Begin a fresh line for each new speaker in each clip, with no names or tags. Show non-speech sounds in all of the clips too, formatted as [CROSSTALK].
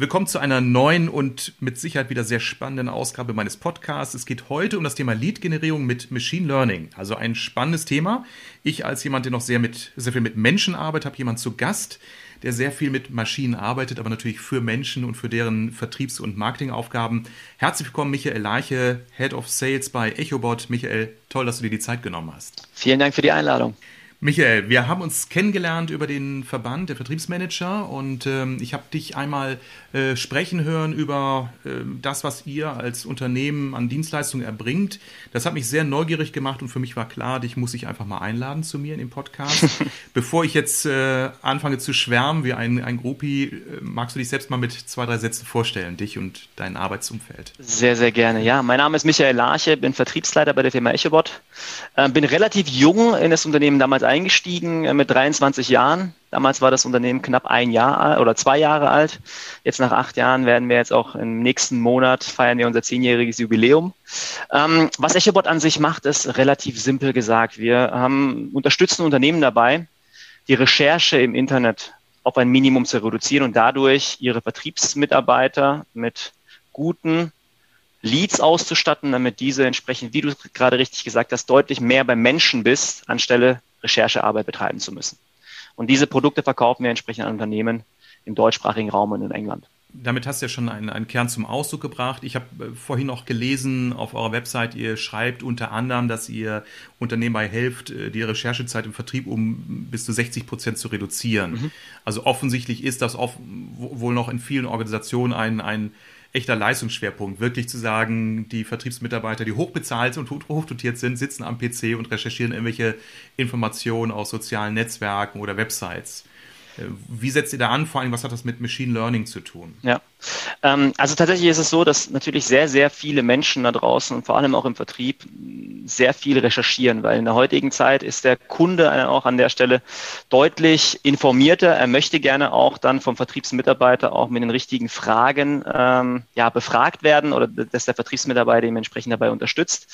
Willkommen zu einer neuen und mit Sicherheit wieder sehr spannenden Ausgabe meines Podcasts. Es geht heute um das Thema Lead-Generierung mit Machine Learning. Also ein spannendes Thema. Ich als jemand, der noch sehr, mit, sehr viel mit Menschen arbeitet, habe jemanden zu Gast, der sehr viel mit Maschinen arbeitet, aber natürlich für Menschen und für deren Vertriebs- und Marketingaufgaben. Herzlich willkommen, Michael Leiche, Head of Sales bei EchoBot. Michael, toll, dass du dir die Zeit genommen hast.
Vielen Dank für die Einladung.
Michael, wir haben uns kennengelernt über den Verband der Vertriebsmanager und ähm, ich habe dich einmal äh, sprechen hören über äh, das, was ihr als Unternehmen an Dienstleistungen erbringt. Das hat mich sehr neugierig gemacht und für mich war klar, dich muss ich einfach mal einladen zu mir in den Podcast. [LAUGHS] Bevor ich jetzt äh, anfange zu schwärmen wie ein, ein Groupie, äh, magst du dich selbst mal mit zwei, drei Sätzen vorstellen, dich und dein Arbeitsumfeld?
Sehr, sehr gerne. Ja, mein Name ist Michael Larche, bin Vertriebsleiter bei der Firma EchoBot, äh, bin relativ jung in das Unternehmen damals eingestiegen äh, mit 23 Jahren. Damals war das Unternehmen knapp ein Jahr alt oder zwei Jahre alt. Jetzt nach acht Jahren werden wir jetzt auch im nächsten Monat feiern wir unser zehnjähriges Jubiläum. Ähm, was EchoBot an sich macht, ist relativ simpel gesagt. Wir haben, unterstützen Unternehmen dabei, die Recherche im Internet auf ein Minimum zu reduzieren und dadurch ihre Vertriebsmitarbeiter mit guten Leads auszustatten, damit diese entsprechend, wie du gerade richtig gesagt hast, deutlich mehr beim Menschen bist, anstelle Recherchearbeit betreiben zu müssen. Und diese Produkte verkaufen wir entsprechend an Unternehmen im deutschsprachigen Raum und in England.
Damit hast du ja schon einen, einen Kern zum Ausdruck gebracht. Ich habe äh, vorhin auch gelesen auf eurer Website, ihr schreibt unter anderem, dass ihr Unternehmen bei helft, äh, die Recherchezeit im Vertrieb um bis zu 60 Prozent zu reduzieren. Mhm. Also offensichtlich ist das oft, wohl noch in vielen Organisationen ein, ein echter Leistungsschwerpunkt, wirklich zu sagen, die Vertriebsmitarbeiter, die hochbezahlt und hochdotiert sind, sitzen am PC und recherchieren irgendwelche Informationen aus sozialen Netzwerken oder Websites. Äh, wie setzt ihr da an? Vor allem, was hat das mit Machine Learning zu tun?
Ja, ähm, also tatsächlich ist es so, dass natürlich sehr, sehr viele Menschen da draußen und vor allem auch im Vertrieb sehr viel recherchieren, weil in der heutigen Zeit ist der Kunde auch an der Stelle deutlich informierter. Er möchte gerne auch dann vom Vertriebsmitarbeiter auch mit den richtigen Fragen ähm, ja, befragt werden oder dass der Vertriebsmitarbeiter ihm entsprechend dabei unterstützt.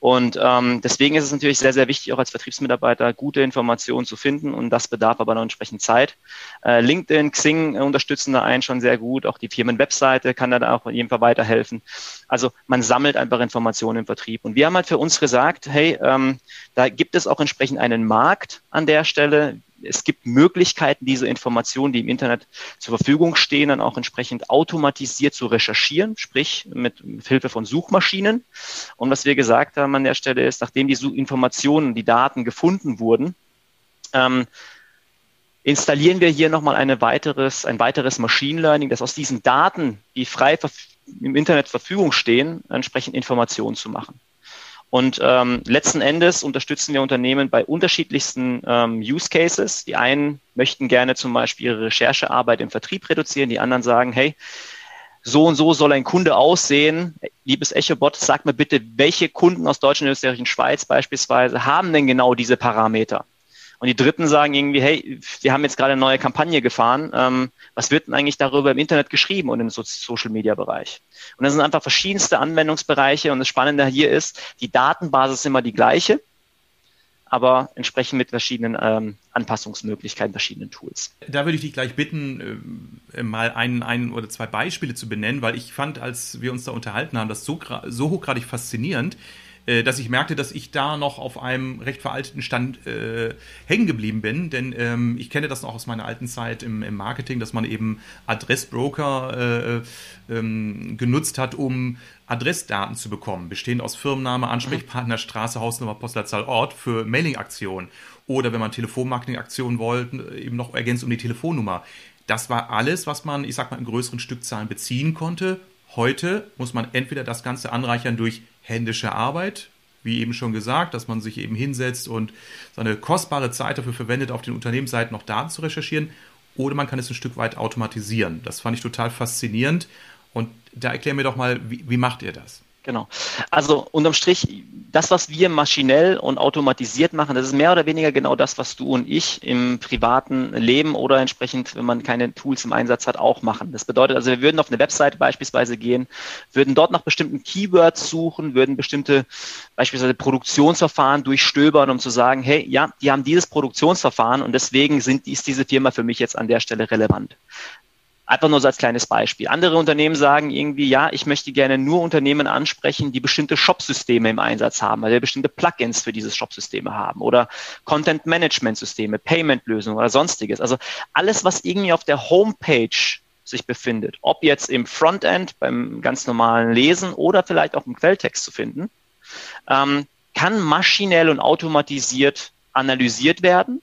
Und ähm, deswegen ist es natürlich sehr, sehr wichtig, auch als Vertriebsmitarbeiter gute Informationen zu finden und das bedarf aber noch entsprechend Zeit. Äh, LinkedIn, Xing unterstützen da einen schon sehr gut, auch die Firmenwebseite kann da auch jedem Fall weiterhelfen. Also man sammelt einfach Informationen im Vertrieb. Und wir haben halt für uns gesagt, hey, ähm, da gibt es auch entsprechend einen Markt an der Stelle. Es gibt Möglichkeiten, diese Informationen, die im Internet zur Verfügung stehen, dann auch entsprechend automatisiert zu recherchieren, sprich mit, mit Hilfe von Suchmaschinen. Und was wir gesagt haben an der Stelle ist, nachdem die Informationen, die Daten gefunden wurden, ähm, installieren wir hier nochmal eine weiteres, ein weiteres Machine Learning, das aus diesen Daten, die frei im Internet zur Verfügung stehen, entsprechend Informationen zu machen. Und ähm, letzten Endes unterstützen wir Unternehmen bei unterschiedlichsten ähm, Use Cases. Die einen möchten gerne zum Beispiel ihre Recherchearbeit im Vertrieb reduzieren, die anderen sagen, hey, so und so soll ein Kunde aussehen. Liebes EchoBot, sag mir bitte, welche Kunden aus Deutschland, Österreich und Schweiz beispielsweise haben denn genau diese Parameter? Und die Dritten sagen irgendwie, hey, wir haben jetzt gerade eine neue Kampagne gefahren. Ähm, was wird denn eigentlich darüber im Internet geschrieben und im so Social-Media-Bereich? Und das sind einfach verschiedenste Anwendungsbereiche. Und das Spannende hier ist, die Datenbasis ist immer die gleiche, aber entsprechend mit verschiedenen ähm, Anpassungsmöglichkeiten, verschiedenen Tools.
Da würde ich dich gleich bitten, äh, mal ein, ein oder zwei Beispiele zu benennen, weil ich fand, als wir uns da unterhalten haben, das so, so hochgradig faszinierend, dass ich merkte, dass ich da noch auf einem recht veralteten Stand äh, hängen geblieben bin. Denn ähm, ich kenne das noch aus meiner alten Zeit im, im Marketing, dass man eben Adressbroker äh, ähm, genutzt hat, um Adressdaten zu bekommen, bestehend aus Firmenname, Ansprechpartner, Straße, Hausnummer, Postleitzahl, Ort für Mailingaktionen. Oder wenn man Telefonmarketingaktionen wollte, eben noch ergänzt um die Telefonnummer. Das war alles, was man, ich sag mal, in größeren Stückzahlen beziehen konnte. Heute muss man entweder das Ganze anreichern durch händische Arbeit, wie eben schon gesagt, dass man sich eben hinsetzt und seine kostbare Zeit dafür verwendet, auf den Unternehmensseiten noch Daten zu recherchieren, oder man kann es ein Stück weit automatisieren. Das fand ich total faszinierend. Und da erklär mir doch mal, wie, wie macht ihr das?
Genau. Also unterm Strich, das, was wir maschinell und automatisiert machen, das ist mehr oder weniger genau das, was du und ich im privaten Leben oder entsprechend, wenn man keine Tools im Einsatz hat, auch machen. Das bedeutet also, wir würden auf eine Website beispielsweise gehen, würden dort nach bestimmten Keywords suchen, würden bestimmte beispielsweise Produktionsverfahren durchstöbern, um zu sagen, hey, ja, die haben dieses Produktionsverfahren und deswegen sind, ist diese Firma für mich jetzt an der Stelle relevant. Einfach nur so als kleines Beispiel. Andere Unternehmen sagen irgendwie, ja, ich möchte gerne nur Unternehmen ansprechen, die bestimmte Shop-Systeme im Einsatz haben, also bestimmte Plugins für diese Shop-Systeme haben oder Content-Management-Systeme, Payment-Lösungen oder sonstiges. Also alles, was irgendwie auf der Homepage sich befindet, ob jetzt im Frontend beim ganz normalen Lesen oder vielleicht auch im Quelltext zu finden, ähm, kann maschinell und automatisiert analysiert werden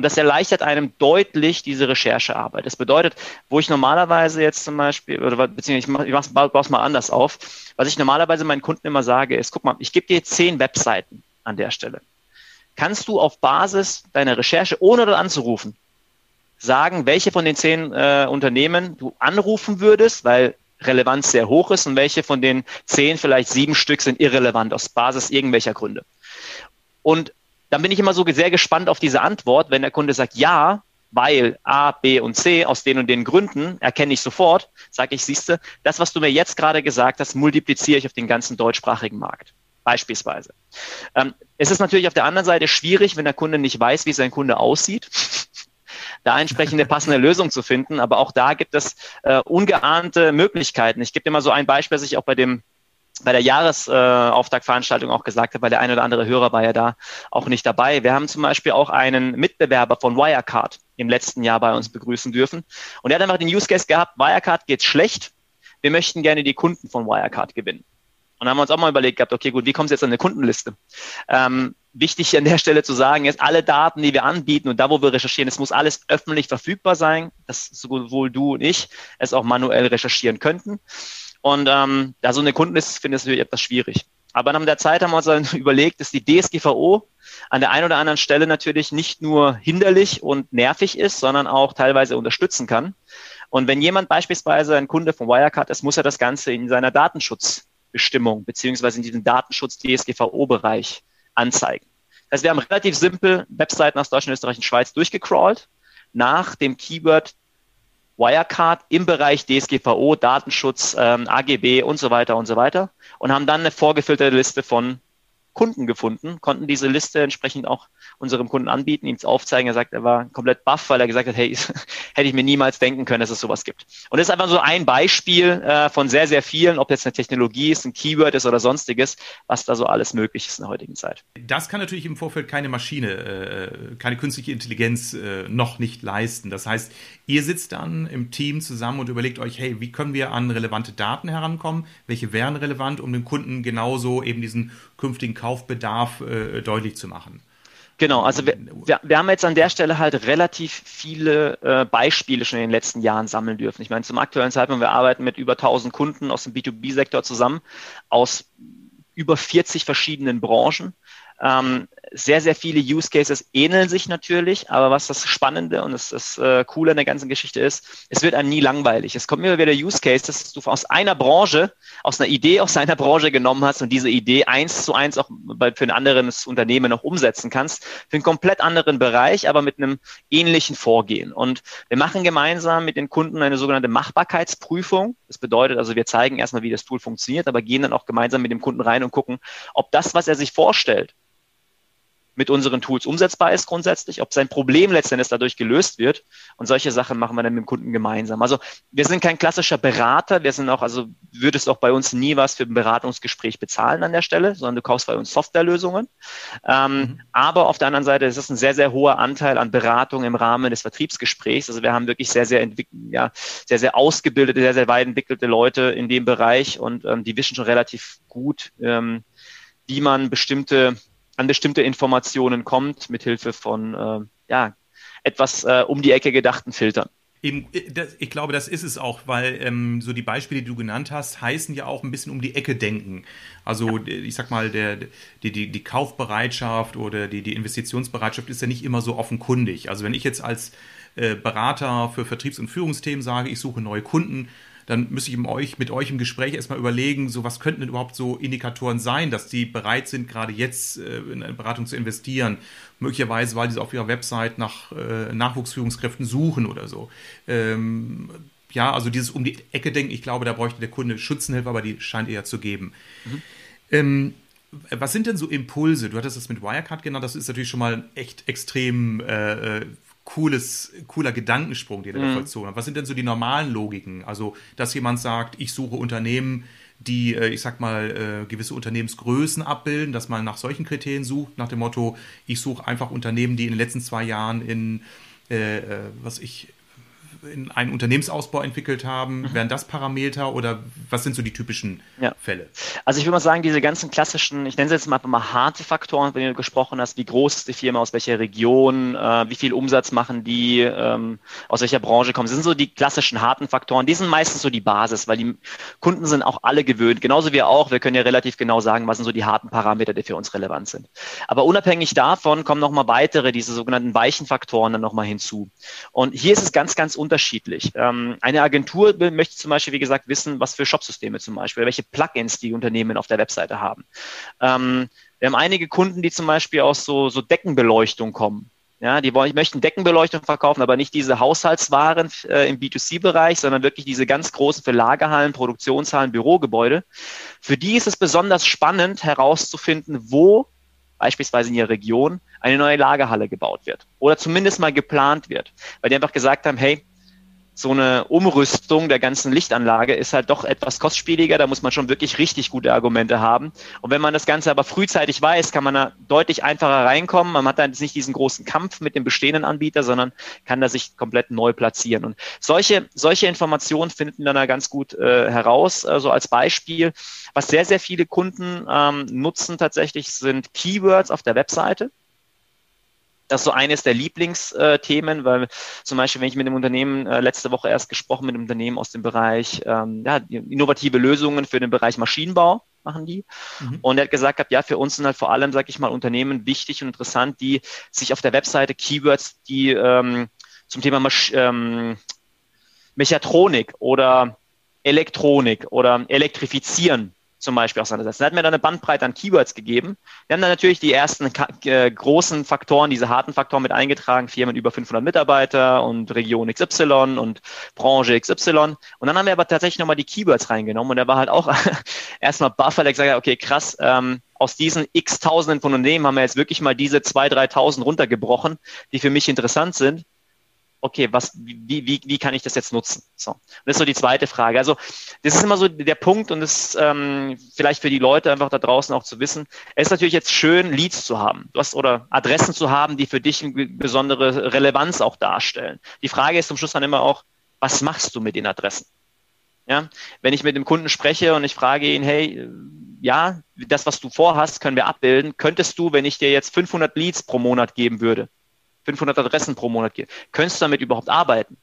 und das erleichtert einem deutlich diese Recherchearbeit. Das bedeutet, wo ich normalerweise jetzt zum Beispiel, oder beziehungsweise ich, mach, ich baue es mal anders auf, was ich normalerweise meinen Kunden immer sage, ist, guck mal, ich gebe dir zehn Webseiten an der Stelle. Kannst du auf Basis deiner Recherche, ohne dort anzurufen, sagen, welche von den zehn äh, Unternehmen du anrufen würdest, weil Relevanz sehr hoch ist und welche von den zehn, vielleicht sieben Stück sind irrelevant aus Basis irgendwelcher Gründe. Und dann bin ich immer so sehr gespannt auf diese Antwort, wenn der Kunde sagt, ja, weil A, B und C aus den und den Gründen erkenne ich sofort, sage ich, siehste, das, was du mir jetzt gerade gesagt hast, multipliziere ich auf den ganzen deutschsprachigen Markt. Beispielsweise. Ähm, es ist natürlich auf der anderen Seite schwierig, wenn der Kunde nicht weiß, wie sein Kunde aussieht, [LAUGHS] da entsprechende passende Lösung zu finden. Aber auch da gibt es äh, ungeahnte Möglichkeiten. Ich gebe dir mal so ein Beispiel, das ich auch bei dem bei der Jahresauftaktveranstaltung auch gesagt habe, weil der eine oder andere Hörer war ja da auch nicht dabei. Wir haben zum Beispiel auch einen Mitbewerber von Wirecard im letzten Jahr bei uns begrüßen dürfen. Und er hat einfach den Use Case gehabt, Wirecard geht schlecht. Wir möchten gerne die Kunden von Wirecard gewinnen. Und dann haben wir uns auch mal überlegt gehabt, okay, gut, wie kommt es jetzt an eine Kundenliste? Ähm, wichtig an der Stelle zu sagen ist, alle Daten, die wir anbieten und da, wo wir recherchieren, es muss alles öffentlich verfügbar sein, dass sowohl du und ich es auch manuell recherchieren könnten. Und ähm, da so eine Kundenliste finde ich natürlich etwas schwierig. Aber nach der Zeit haben wir uns dann [LAUGHS] überlegt, dass die DSGVO an der einen oder anderen Stelle natürlich nicht nur hinderlich und nervig ist, sondern auch teilweise unterstützen kann. Und wenn jemand beispielsweise ein Kunde von Wirecard ist, muss er das Ganze in seiner Datenschutzbestimmung beziehungsweise in diesem Datenschutz-DSGVO-Bereich anzeigen. Heißt, wir haben relativ simpel Webseiten aus Deutschland, Österreich und Schweiz durchgecrawlt nach dem Keyword Wirecard im Bereich DSGVO, Datenschutz, ähm, AGB und so weiter und so weiter und haben dann eine vorgefilterte Liste von Kunden gefunden, konnten diese Liste entsprechend auch unserem Kunden anbieten, ihm aufzeigen. Er sagt, er war komplett baff, weil er gesagt hat, hey, [LAUGHS] hätte ich mir niemals denken können, dass es sowas gibt. Und das ist einfach so ein Beispiel äh, von sehr, sehr vielen, ob jetzt eine Technologie ist, ein Keyword ist oder sonstiges, was da so alles möglich ist in der heutigen Zeit.
Das kann natürlich im Vorfeld keine Maschine, äh, keine künstliche Intelligenz äh, noch nicht leisten. Das heißt, ihr sitzt dann im Team zusammen und überlegt euch, hey, wie können wir an relevante Daten herankommen? Welche wären relevant, um dem Kunden genauso eben diesen künftigen Kaufbedarf äh, deutlich zu machen?
Genau, also wir, wir, wir, haben jetzt an der Stelle halt relativ viele äh, Beispiele schon in den letzten Jahren sammeln dürfen. Ich meine, zum aktuellen Zeitpunkt, wir arbeiten mit über 1000 Kunden aus dem B2B-Sektor zusammen, aus über 40 verschiedenen Branchen. Ähm, sehr, sehr viele Use Cases ähneln sich natürlich, aber was das Spannende und das, das äh, Coole an der ganzen Geschichte ist, es wird einem nie langweilig. Es kommt immer wieder der Use Case, dass du aus einer Branche, aus einer Idee aus seiner Branche genommen hast und diese Idee eins zu eins auch bei, für ein anderes Unternehmen noch umsetzen kannst, für einen komplett anderen Bereich, aber mit einem ähnlichen Vorgehen. Und wir machen gemeinsam mit den Kunden eine sogenannte Machbarkeitsprüfung. Das bedeutet also, wir zeigen erstmal, wie das Tool funktioniert, aber gehen dann auch gemeinsam mit dem Kunden rein und gucken, ob das, was er sich vorstellt, mit unseren Tools umsetzbar ist grundsätzlich, ob sein Problem letztendlich dadurch gelöst wird. Und solche Sachen machen wir dann mit dem Kunden gemeinsam. Also wir sind kein klassischer Berater, wir sind auch, also würdest auch bei uns nie was für ein Beratungsgespräch bezahlen an der Stelle, sondern du kaufst bei uns Softwarelösungen. Ähm, mhm. Aber auf der anderen Seite ist es ein sehr, sehr hoher Anteil an Beratung im Rahmen des Vertriebsgesprächs. Also wir haben wirklich sehr, sehr ja, sehr, sehr ausgebildete, sehr, sehr weit entwickelte Leute in dem Bereich und ähm, die wissen schon relativ gut, ähm, wie man bestimmte an bestimmte Informationen kommt, mithilfe von äh, ja, etwas äh, um die Ecke gedachten Filtern.
Eben, äh, das, ich glaube, das ist es auch, weil ähm, so die Beispiele, die du genannt hast, heißen ja auch ein bisschen um die Ecke denken. Also ja. ich sag mal, der, die, die, die Kaufbereitschaft oder die, die Investitionsbereitschaft ist ja nicht immer so offenkundig. Also wenn ich jetzt als äh, Berater für Vertriebs- und Führungsthemen sage, ich suche neue Kunden, dann müsste ich mit euch, mit euch im Gespräch erstmal überlegen, so was könnten denn überhaupt so Indikatoren sein, dass die bereit sind, gerade jetzt äh, in eine Beratung zu investieren. Möglicherweise, weil sie auf ihrer Website nach äh, Nachwuchsführungskräften suchen oder so. Ähm, ja, also dieses um die Ecke denken, ich glaube, da bräuchte der Kunde Schützenhilfe, aber die scheint eher zu geben. Mhm. Ähm, was sind denn so Impulse? Du hattest das mit Wirecard genannt, das ist natürlich schon mal echt extrem äh, äh cooles, cooler Gedankensprung, den er mhm. vollzogen hat. Was sind denn so die normalen Logiken? Also, dass jemand sagt, ich suche Unternehmen, die, äh, ich sag mal, äh, gewisse Unternehmensgrößen abbilden, dass man nach solchen Kriterien sucht, nach dem Motto, ich suche einfach Unternehmen, die in den letzten zwei Jahren in, äh, was ich, in einen Unternehmensausbau entwickelt haben? Mhm. Wären das Parameter oder was sind so die typischen ja. Fälle?
Also ich würde mal sagen, diese ganzen klassischen, ich nenne sie jetzt mal, mal harte Faktoren, wenn du gesprochen hast, wie groß ist die Firma, aus welcher Region, äh, wie viel Umsatz machen die, ähm, aus welcher Branche kommen, das sind so die klassischen harten Faktoren. Die sind meistens so die Basis, weil die Kunden sind auch alle gewöhnt, genauso wie auch. Wir können ja relativ genau sagen, was sind so die harten Parameter, die für uns relevant sind. Aber unabhängig davon kommen nochmal weitere, diese sogenannten weichen Faktoren dann nochmal hinzu. Und hier ist es ganz, ganz unterschiedlich unterschiedlich. Ähm, eine Agentur möchte zum Beispiel, wie gesagt, wissen, was für Shopsysteme zum Beispiel, welche Plugins die Unternehmen auf der Webseite haben. Ähm, wir haben einige Kunden, die zum Beispiel aus so, so Deckenbeleuchtung kommen. Ja, die wollen, möchten Deckenbeleuchtung verkaufen, aber nicht diese Haushaltswaren äh, im B2C-Bereich, sondern wirklich diese ganz großen für Lagerhallen, Produktionshallen, Bürogebäude. Für die ist es besonders spannend herauszufinden, wo beispielsweise in ihrer Region eine neue Lagerhalle gebaut wird oder zumindest mal geplant wird, weil die einfach gesagt haben, hey, so eine Umrüstung der ganzen Lichtanlage ist halt doch etwas kostspieliger. Da muss man schon wirklich richtig gute Argumente haben. Und wenn man das Ganze aber frühzeitig weiß, kann man da deutlich einfacher reinkommen. Man hat dann nicht diesen großen Kampf mit dem bestehenden Anbieter, sondern kann da sich komplett neu platzieren. Und solche, solche Informationen finden dann da ganz gut äh, heraus. Also als Beispiel, was sehr, sehr viele Kunden ähm, nutzen tatsächlich sind Keywords auf der Webseite. Das ist so eines der Lieblingsthemen, weil zum Beispiel, wenn ich mit einem Unternehmen äh, letzte Woche erst gesprochen mit einem Unternehmen aus dem Bereich ähm, ja, innovative Lösungen für den Bereich Maschinenbau machen die. Mhm. Und er hat gesagt, ja, für uns sind halt vor allem, sage ich mal, Unternehmen wichtig und interessant, die sich auf der Webseite Keywords, die ähm, zum Thema Masch ähm, Mechatronik oder Elektronik oder Elektrifizieren zum Beispiel auseinandersetzen. Er hat mir dann eine Bandbreite an Keywords gegeben. Wir haben dann natürlich die ersten äh, großen Faktoren, diese harten Faktoren mit eingetragen, Firmen über 500 Mitarbeiter und Region XY und Branche XY. Und dann haben wir aber tatsächlich nochmal die Keywords reingenommen und er war halt auch [LAUGHS] erstmal baff, weil er gesagt hat, okay, krass, ähm, aus diesen x Tausenden von Unternehmen haben wir jetzt wirklich mal diese 2.000, 3.000 runtergebrochen, die für mich interessant sind okay, was, wie, wie, wie kann ich das jetzt nutzen? So. Und das ist so die zweite Frage. Also das ist immer so der Punkt und das ähm, vielleicht für die Leute einfach da draußen auch zu wissen. Es ist natürlich jetzt schön, Leads zu haben, du hast, oder Adressen zu haben, die für dich eine besondere Relevanz auch darstellen. Die Frage ist zum Schluss dann immer auch, was machst du mit den Adressen? Ja, wenn ich mit dem Kunden spreche und ich frage ihn, hey, ja, das, was du vorhast, können wir abbilden. Könntest du, wenn ich dir jetzt 500 Leads pro Monat geben würde, 500 Adressen pro Monat geht. Könntest du damit überhaupt arbeiten?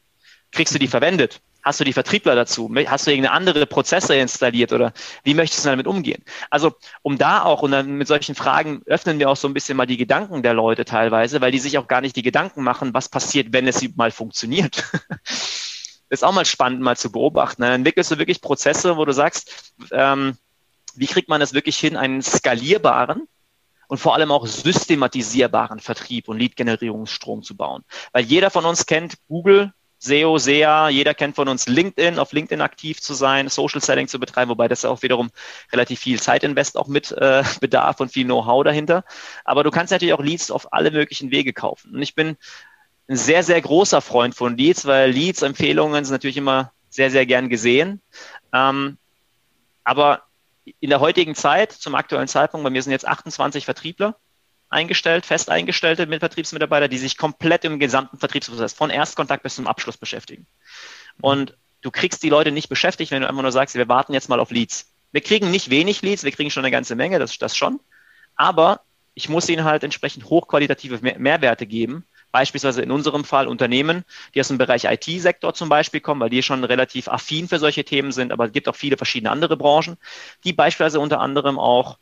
Kriegst du die verwendet? Hast du die Vertriebler dazu? Hast du irgendeine andere Prozesse installiert oder wie möchtest du damit umgehen? Also, um da auch und dann mit solchen Fragen öffnen wir auch so ein bisschen mal die Gedanken der Leute teilweise, weil die sich auch gar nicht die Gedanken machen, was passiert, wenn es mal funktioniert. das [LAUGHS] ist auch mal spannend, mal zu beobachten. Dann entwickelst du wirklich Prozesse, wo du sagst, ähm, wie kriegt man es wirklich hin, einen skalierbaren, und vor allem auch systematisierbaren Vertrieb und Lead-Generierungsstrom zu bauen. Weil jeder von uns kennt Google, SEO, SEA, jeder kennt von uns LinkedIn, auf LinkedIn aktiv zu sein, Social Selling zu betreiben, wobei das auch wiederum relativ viel Zeitinvest auch mit äh, [LAUGHS] bedarf und viel Know-how dahinter. Aber du kannst natürlich auch Leads auf alle möglichen Wege kaufen. Und ich bin ein sehr, sehr großer Freund von Leads, weil Leads, Empfehlungen sind natürlich immer sehr, sehr gern gesehen. Ähm, aber in der heutigen Zeit, zum aktuellen Zeitpunkt, bei mir sind jetzt 28 Vertriebler eingestellt, fest eingestellte mit Vertriebsmitarbeiter, die sich komplett im gesamten Vertriebsprozess von Erstkontakt bis zum Abschluss beschäftigen. Und du kriegst die Leute nicht beschäftigt, wenn du einfach nur sagst, wir warten jetzt mal auf Leads. Wir kriegen nicht wenig Leads, wir kriegen schon eine ganze Menge, das, das schon. Aber ich muss ihnen halt entsprechend hochqualitative Mehrwerte geben, beispielsweise in unserem Fall Unternehmen, die aus dem Bereich IT-Sektor zum Beispiel kommen, weil die schon relativ affin für solche Themen sind, aber es gibt auch viele verschiedene andere Branchen, die beispielsweise unter anderem auch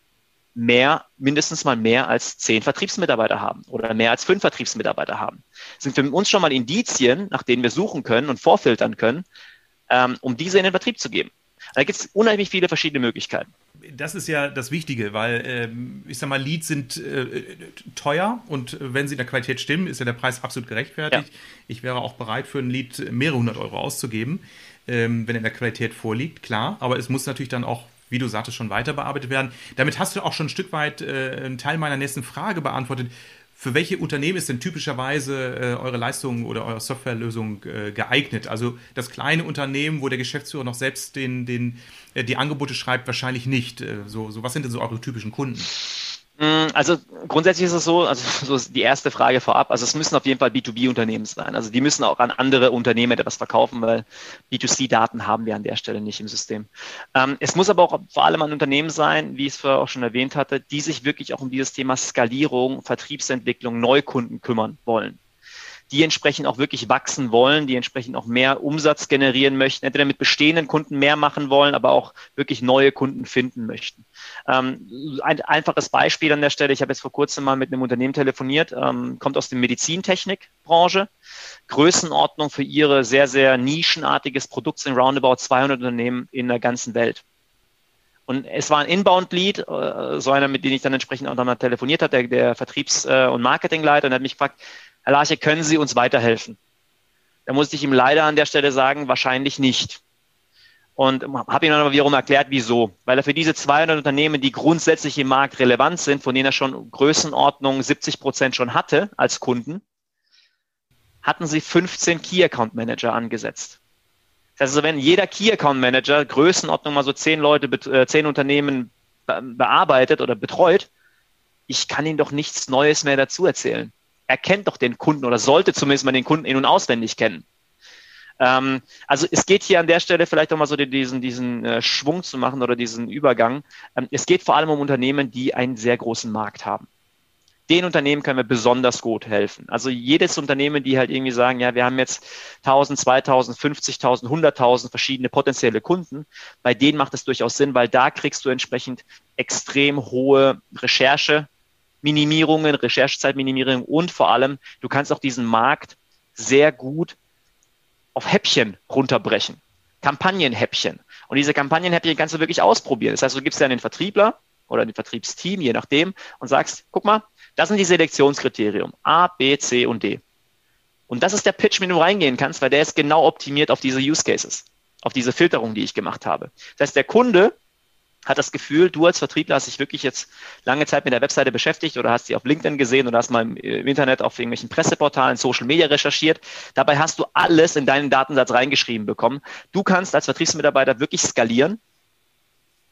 mehr, mindestens mal mehr als zehn Vertriebsmitarbeiter haben oder mehr als fünf Vertriebsmitarbeiter haben. Das sind für uns schon mal Indizien, nach denen wir suchen können und vorfiltern können. ähm, um diese in den Vertrieb zu geben. Da gibt es unheimlich viele verschiedene Möglichkeiten.
Das ist ja das Wichtige, weil ähm, ich sag mal, Leads sind äh, teuer und wenn sie in der Qualität stimmen, ist ja der Preis absolut gerechtfertigt. Ja. Ich wäre auch bereit, für ein Lead mehrere hundert Euro auszugeben, ähm, wenn er in der Qualität vorliegt, klar. Aber es muss natürlich dann auch wie du sagtest, schon weiter bearbeitet werden. Damit hast du auch schon ein Stück weit äh, einen Teil meiner nächsten Frage beantwortet. Für welche Unternehmen ist denn typischerweise äh, eure Leistung oder eure Softwarelösung äh, geeignet? Also das kleine Unternehmen, wo der Geschäftsführer noch selbst den, den, äh, die Angebote schreibt, wahrscheinlich nicht. Äh, so, so, was sind denn so eure typischen Kunden?
Mm, also grundsätzlich ist es so, also [LAUGHS] so ist die erste Frage vorab, also es müssen auf jeden Fall B2B-Unternehmen sein. Also die müssen auch an andere Unternehmen etwas verkaufen, weil B2C-Daten haben wir an der Stelle nicht im System. Ähm, es muss aber auch vor allem ein Unternehmen sein, wie ich es vorher auch schon erwähnt hatte, die sich wirklich auch um dieses Thema Skalierung, Vertriebsentwicklung, Neukunden kümmern wollen die entsprechend auch wirklich wachsen wollen, die entsprechend auch mehr Umsatz generieren möchten, entweder mit bestehenden Kunden mehr machen wollen, aber auch wirklich neue Kunden finden möchten. Ähm, ein einfaches Beispiel an der Stelle, ich habe jetzt vor kurzem mal mit einem Unternehmen telefoniert, ähm, kommt aus der Medizintechnikbranche, Größenordnung für ihre sehr, sehr nischenartiges Produkt sind roundabout 200 Unternehmen in der ganzen Welt. Und es war ein Inbound-Lead, äh, so einer, mit dem ich dann entsprechend auch nochmal telefoniert habe, der, der Vertriebs- äh, und Marketingleiter, und er hat mich gefragt, Herr Larche, können Sie uns weiterhelfen? Da musste ich ihm leider an der Stelle sagen, wahrscheinlich nicht. Und habe ihm dann aber wiederum erklärt, wieso. Weil er für diese 200 Unternehmen, die grundsätzlich im Markt relevant sind, von denen er schon Größenordnung 70 Prozent schon hatte als Kunden, hatten sie 15 Key Account Manager angesetzt. Das heißt also, wenn jeder Key Account Manager Größenordnung mal so 10 Leute, 10 äh, Unternehmen bearbeitet oder betreut, ich kann ihnen doch nichts Neues mehr dazu erzählen er kennt doch den Kunden oder sollte zumindest mal den Kunden in- und auswendig kennen. Ähm, also es geht hier an der Stelle vielleicht auch mal so diesen, diesen äh, Schwung zu machen oder diesen Übergang. Ähm, es geht vor allem um Unternehmen, die einen sehr großen Markt haben. Den Unternehmen können wir besonders gut helfen. Also jedes Unternehmen, die halt irgendwie sagen, ja, wir haben jetzt 1000, 2000, 50.000, 100.000 verschiedene potenzielle Kunden, bei denen macht es durchaus Sinn, weil da kriegst du entsprechend extrem hohe Recherche, Minimierungen, Recherchezeitminimierung und vor allem, du kannst auch diesen Markt sehr gut auf Häppchen runterbrechen. Kampagnenhäppchen. Und diese Kampagnenhäppchen kannst du wirklich ausprobieren. Das heißt, du gibst ja den Vertriebler oder den Vertriebsteam, je nachdem, und sagst, guck mal, das sind die Selektionskriterien. A, B, C und D. Und das ist der Pitch, mit dem du reingehen kannst, weil der ist genau optimiert auf diese Use Cases, auf diese Filterung, die ich gemacht habe. Das heißt, der Kunde hat das Gefühl, du als Vertriebler hast dich wirklich jetzt lange Zeit mit der Webseite beschäftigt oder hast sie auf LinkedIn gesehen oder hast mal im, Internet auf irgendwelchen Presseportalen, Social Media recherchiert. Dabei hast du alles in deinen Datensatz reingeschrieben bekommen. Du kannst als Vertriebsmitarbeiter wirklich skalieren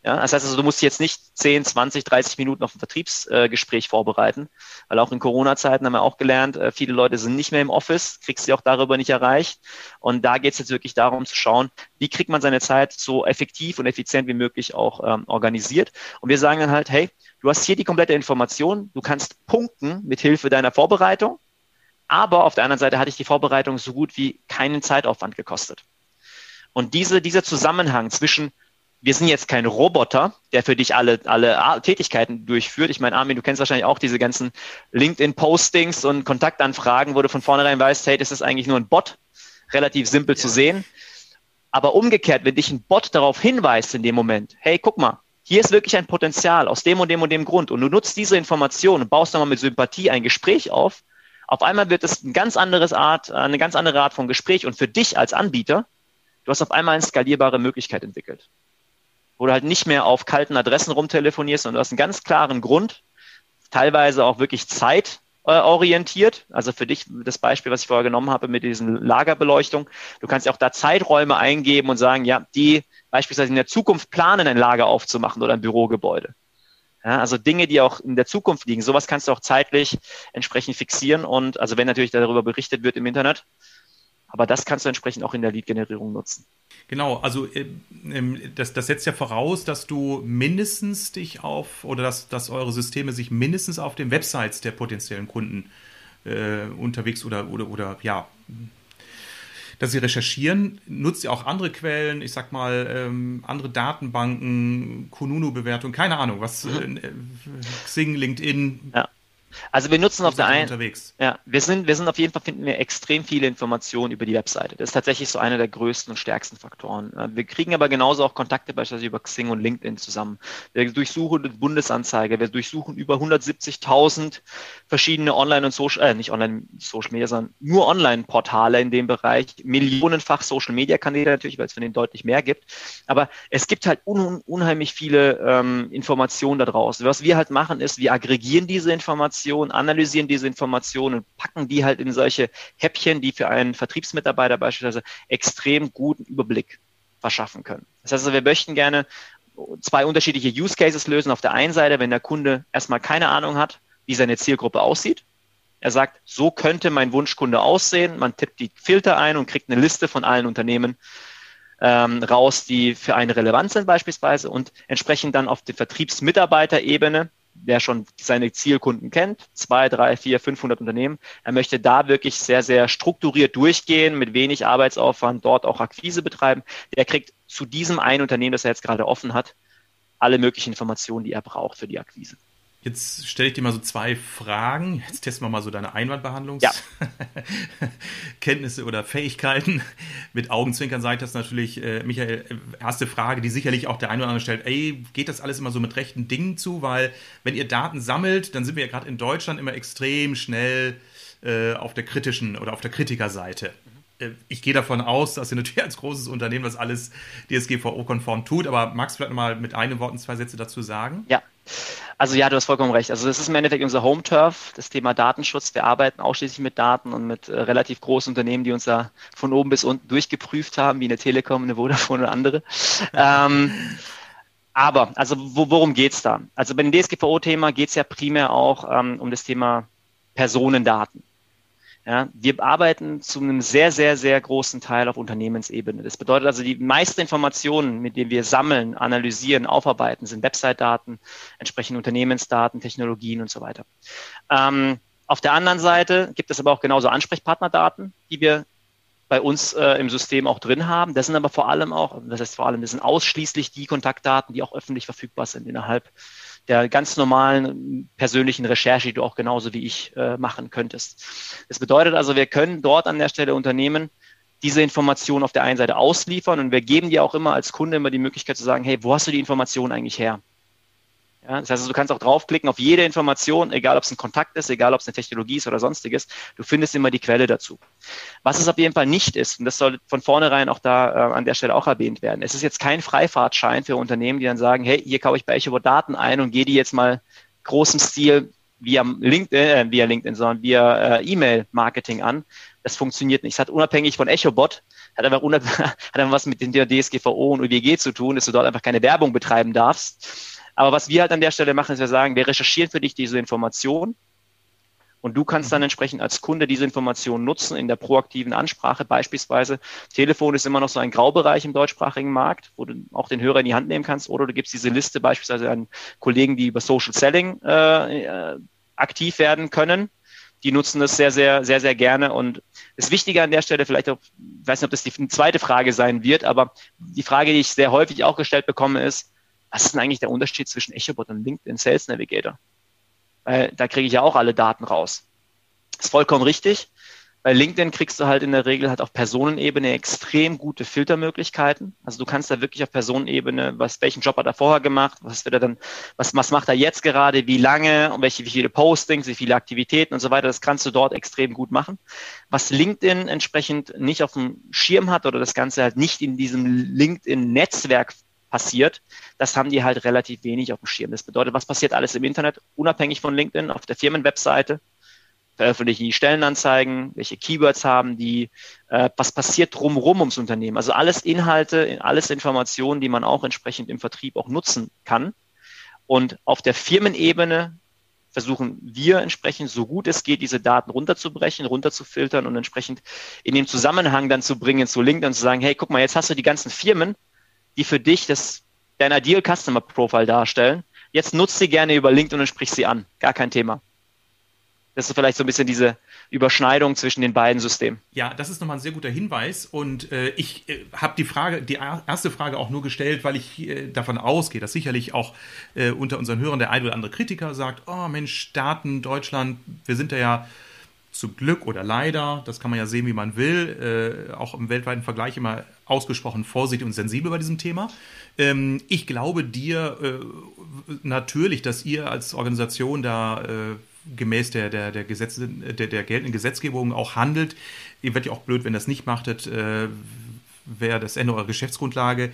ja, das heißt also, du musst jetzt nicht 10, 20, 30 Minuten auf ein Vertriebsgespräch äh, vorbereiten, weil auch in Corona-Zeiten haben wir auch gelernt, äh, viele Leute sind nicht mehr im Office, kriegst sie auch darüber nicht erreicht. Und da geht es jetzt wirklich darum zu schauen, wie kriegt man seine Zeit so effektiv und effizient wie möglich auch ähm, organisiert. Und wir sagen dann halt, hey, du hast hier die komplette Information, du kannst punkten mit Hilfe deiner Vorbereitung, aber auf der anderen Seite hatte ich die Vorbereitung so gut wie keinen Zeitaufwand gekostet. Und diese, dieser Zusammenhang zwischen wir sind jetzt kein Roboter, der für dich alle, alle Tätigkeiten durchführt. Ich meine, Armin, du kennst wahrscheinlich auch diese ganzen LinkedIn-Postings und Kontaktanfragen, wo du von vornherein weißt, hey, das ist eigentlich nur ein Bot. Relativ simpel ja. zu sehen. Aber umgekehrt, wenn dich ein Bot darauf hinweist in dem Moment, hey, guck mal, hier ist wirklich ein Potenzial aus dem und dem und dem Grund und du nutzt diese Information und baust dann mal mit Sympathie ein Gespräch auf, auf einmal wird es ein ganz anderes Art, eine ganz andere Art von Gespräch und für dich als Anbieter, du hast auf einmal eine skalierbare Möglichkeit entwickelt wo du halt nicht mehr auf kalten Adressen rumtelefonierst, sondern du hast einen ganz klaren Grund, teilweise auch wirklich zeitorientiert. Also für dich das Beispiel, was ich vorher genommen habe mit diesen Lagerbeleuchtung. Du kannst ja auch da Zeiträume eingeben und sagen, ja, die beispielsweise in der Zukunft planen, ein Lager aufzumachen oder ein Bürogebäude. Ja, also Dinge, die auch in der Zukunft liegen. Sowas kannst du auch zeitlich entsprechend fixieren und also wenn natürlich darüber berichtet wird im Internet, aber das kannst du entsprechend auch in der Lead-Generierung nutzen.
Genau, also äh, ähm, das, das setzt ja voraus, dass du mindestens dich auf oder dass, dass eure Systeme sich mindestens auf den Websites der potenziellen Kunden äh, unterwegs oder, oder, oder ja, dass sie recherchieren. Nutzt ihr auch andere Quellen, ich sag mal, ähm, andere Datenbanken, Kununu-Bewertung, keine Ahnung, was, mhm. äh, Xing, LinkedIn,
ja. Also wir nutzen auf der einen, ja, wir sind, wir sind auf jeden Fall finden wir extrem viele Informationen über die Webseite. Das ist tatsächlich so einer der größten und stärksten Faktoren. Wir kriegen aber genauso auch Kontakte beispielsweise über Xing und LinkedIn zusammen. Wir durchsuchen die Bundesanzeige, wir durchsuchen über 170.000 verschiedene Online- und Social, äh, nicht Online Social Media, sondern nur Online-Portale in dem Bereich, millionenfach Social Media Kanäle natürlich, weil es von denen deutlich mehr gibt. Aber es gibt halt un unheimlich viele ähm, Informationen da draußen. Was wir halt machen ist, wir aggregieren diese Informationen, analysieren diese Informationen und packen die halt in solche Häppchen, die für einen Vertriebsmitarbeiter beispielsweise extrem guten Überblick verschaffen können. Das heißt also, wir möchten gerne zwei unterschiedliche Use Cases lösen. Auf der einen Seite, wenn der Kunde erstmal keine Ahnung hat, wie seine Zielgruppe aussieht. Er sagt, so könnte mein Wunschkunde aussehen. Man tippt die Filter ein und kriegt eine Liste von allen Unternehmen ähm, raus, die für einen relevant sind beispielsweise und entsprechend dann auf der Vertriebsmitarbeiterebene der schon seine Zielkunden kennt, zwei, drei, vier, 500 Unternehmen. Er möchte da wirklich sehr, sehr strukturiert durchgehen, mit wenig Arbeitsaufwand dort auch Akquise betreiben. Der kriegt zu diesem einen Unternehmen, das er jetzt gerade offen hat, alle möglichen Informationen, die er braucht für die Akquise.
Jetzt stelle ich dir mal so zwei Fragen. Jetzt testen wir mal so deine Einwandbehandlungskenntnisse ja. [LAUGHS] oder Fähigkeiten. Mit Augenzwinkern sage ich das natürlich, äh, Michael, erste Frage, die sicherlich auch der eine oder andere stellt. Ey, geht das alles immer so mit rechten Dingen zu? Weil wenn ihr Daten sammelt, dann sind wir ja gerade in Deutschland immer extrem schnell äh, auf der kritischen oder auf der Kritikerseite. Äh, ich gehe davon aus, dass ihr natürlich als großes Unternehmen das alles DSGVO-konform tut, aber magst du vielleicht mal mit einem Wort und zwei Sätze dazu sagen?
Ja. Also ja, du hast vollkommen recht. Also das ist im Endeffekt unser Home-Turf, das Thema Datenschutz. Wir arbeiten ausschließlich mit Daten und mit äh, relativ großen Unternehmen, die uns da von oben bis unten durchgeprüft haben, wie eine Telekom, eine Vodafone oder andere. ähm, aber, also wo, worum geht's da? Also bei dem DSGVO-Thema geht's ja primär auch ähm, um das Thema Personendaten. Ja, wir arbeiten zu einem sehr, sehr, sehr großen Teil auf Unternehmensebene. Das bedeutet also, die meisten Informationen, mit denen wir sammeln, analysieren, aufarbeiten, sind Website-Daten, entsprechende Unternehmensdaten, Technologien und so weiter. Ähm, auf der anderen Seite gibt es aber auch genauso Ansprechpartnerdaten, die wir bei uns äh, im System auch drin haben. Das sind aber vor allem auch, das heißt vor allem, das sind ausschließlich die Kontaktdaten, die auch öffentlich verfügbar sind innerhalb der ganz normalen persönlichen Recherche, die du auch genauso wie ich äh, machen könntest. Das bedeutet also, wir können dort an der Stelle Unternehmen diese Informationen auf der einen Seite ausliefern und wir geben dir auch immer als Kunde immer die Möglichkeit zu sagen, hey, wo hast du die Informationen eigentlich her? Ja, das heißt, also, du kannst auch draufklicken auf jede Information, egal ob es ein Kontakt ist, egal ob es eine Technologie ist oder sonstiges. Du findest immer die Quelle dazu. Was es auf jeden Fall nicht ist, und das soll von vornherein auch da äh, an der Stelle auch erwähnt werden, es ist jetzt kein Freifahrtschein für Unternehmen, die dann sagen, hey, hier kaufe ich bei EchoBot Daten ein und gehe die jetzt mal großem Stil via LinkedIn, äh, via LinkedIn, sondern via äh, E-Mail-Marketing an. Das funktioniert nicht. Es hat unabhängig von EchoBot, hat einfach, [LAUGHS] hat einfach was mit der DSGVO und UWG zu tun, dass du dort einfach keine Werbung betreiben darfst aber was wir halt an der Stelle machen, ist wir sagen, wir recherchieren für dich diese Information und du kannst dann mhm. entsprechend als Kunde diese Information nutzen in der proaktiven Ansprache. Beispielsweise, Telefon ist immer noch so ein Graubereich im deutschsprachigen Markt, wo du auch den Hörer in die Hand nehmen kannst. Oder du gibst diese Liste beispielsweise an Kollegen, die über Social Selling äh, äh aktiv werden können. Die nutzen das sehr, sehr, sehr, sehr gerne. Und das Wichtige an der Stelle, vielleicht auch, ich weiß nicht, ob das die zweite Frage sein wird, aber die Frage, die ich sehr häufig auch gestellt bekomme, ist, was ist denn eigentlich der Unterschied zwischen EchoBot und LinkedIn Sales Navigator? Weil da kriege ich ja auch alle Daten raus. Ist vollkommen richtig. Bei LinkedIn kriegst du halt in der Regel halt auf Personenebene extrem gute Filtermöglichkeiten. Also du kannst da wirklich auf Personenebene, was, welchen Job hat er vorher gemacht, was wird er dann, was, was macht er jetzt gerade, wie lange und welche, wie viele Postings, wie viele Aktivitäten und so weiter. Das kannst du dort extrem gut machen. Was LinkedIn entsprechend nicht auf dem Schirm hat oder das Ganze halt nicht in diesem LinkedIn-Netzwerk passiert, das haben die halt relativ wenig auf dem Schirm. Das bedeutet, was passiert alles im Internet, unabhängig von LinkedIn, auf der Firmenwebseite, veröffentlichen die Stellenanzeigen, welche Keywords haben die, äh, was passiert drumherum ums Unternehmen. Also alles Inhalte, alles Informationen, die man auch entsprechend im Vertrieb auch nutzen kann. Und auf der Firmenebene versuchen wir entsprechend, so gut es geht, diese Daten runterzubrechen, runterzufiltern und entsprechend in den Zusammenhang dann zu bringen zu LinkedIn und zu sagen, hey, guck mal, jetzt hast du die ganzen Firmen, die für dich das, dein Ideal Customer Profile darstellen. Jetzt nutzt sie gerne über LinkedIn und sprich sie an. Gar kein Thema. Das ist vielleicht so ein bisschen diese Überschneidung zwischen den beiden Systemen.
Ja, das ist nochmal ein sehr guter Hinweis. Und äh, ich äh, habe die Frage, die erste Frage auch nur gestellt, weil ich äh, davon ausgehe, dass sicherlich auch äh, unter unseren Hörern der ein oder andere Kritiker sagt, oh Mensch, Staaten, Deutschland, wir sind da ja zum Glück oder leider, das kann man ja sehen, wie man will, äh, auch im weltweiten Vergleich immer ausgesprochen vorsichtig und sensibel bei diesem Thema. Ähm, ich glaube dir äh, natürlich, dass ihr als Organisation da äh, gemäß der, der, der, Gesetze, der, der geltenden Gesetzgebung auch handelt. Ihr werdet ja auch blöd, wenn das nicht machtet, äh, wäre das Ende eurer Geschäftsgrundlage.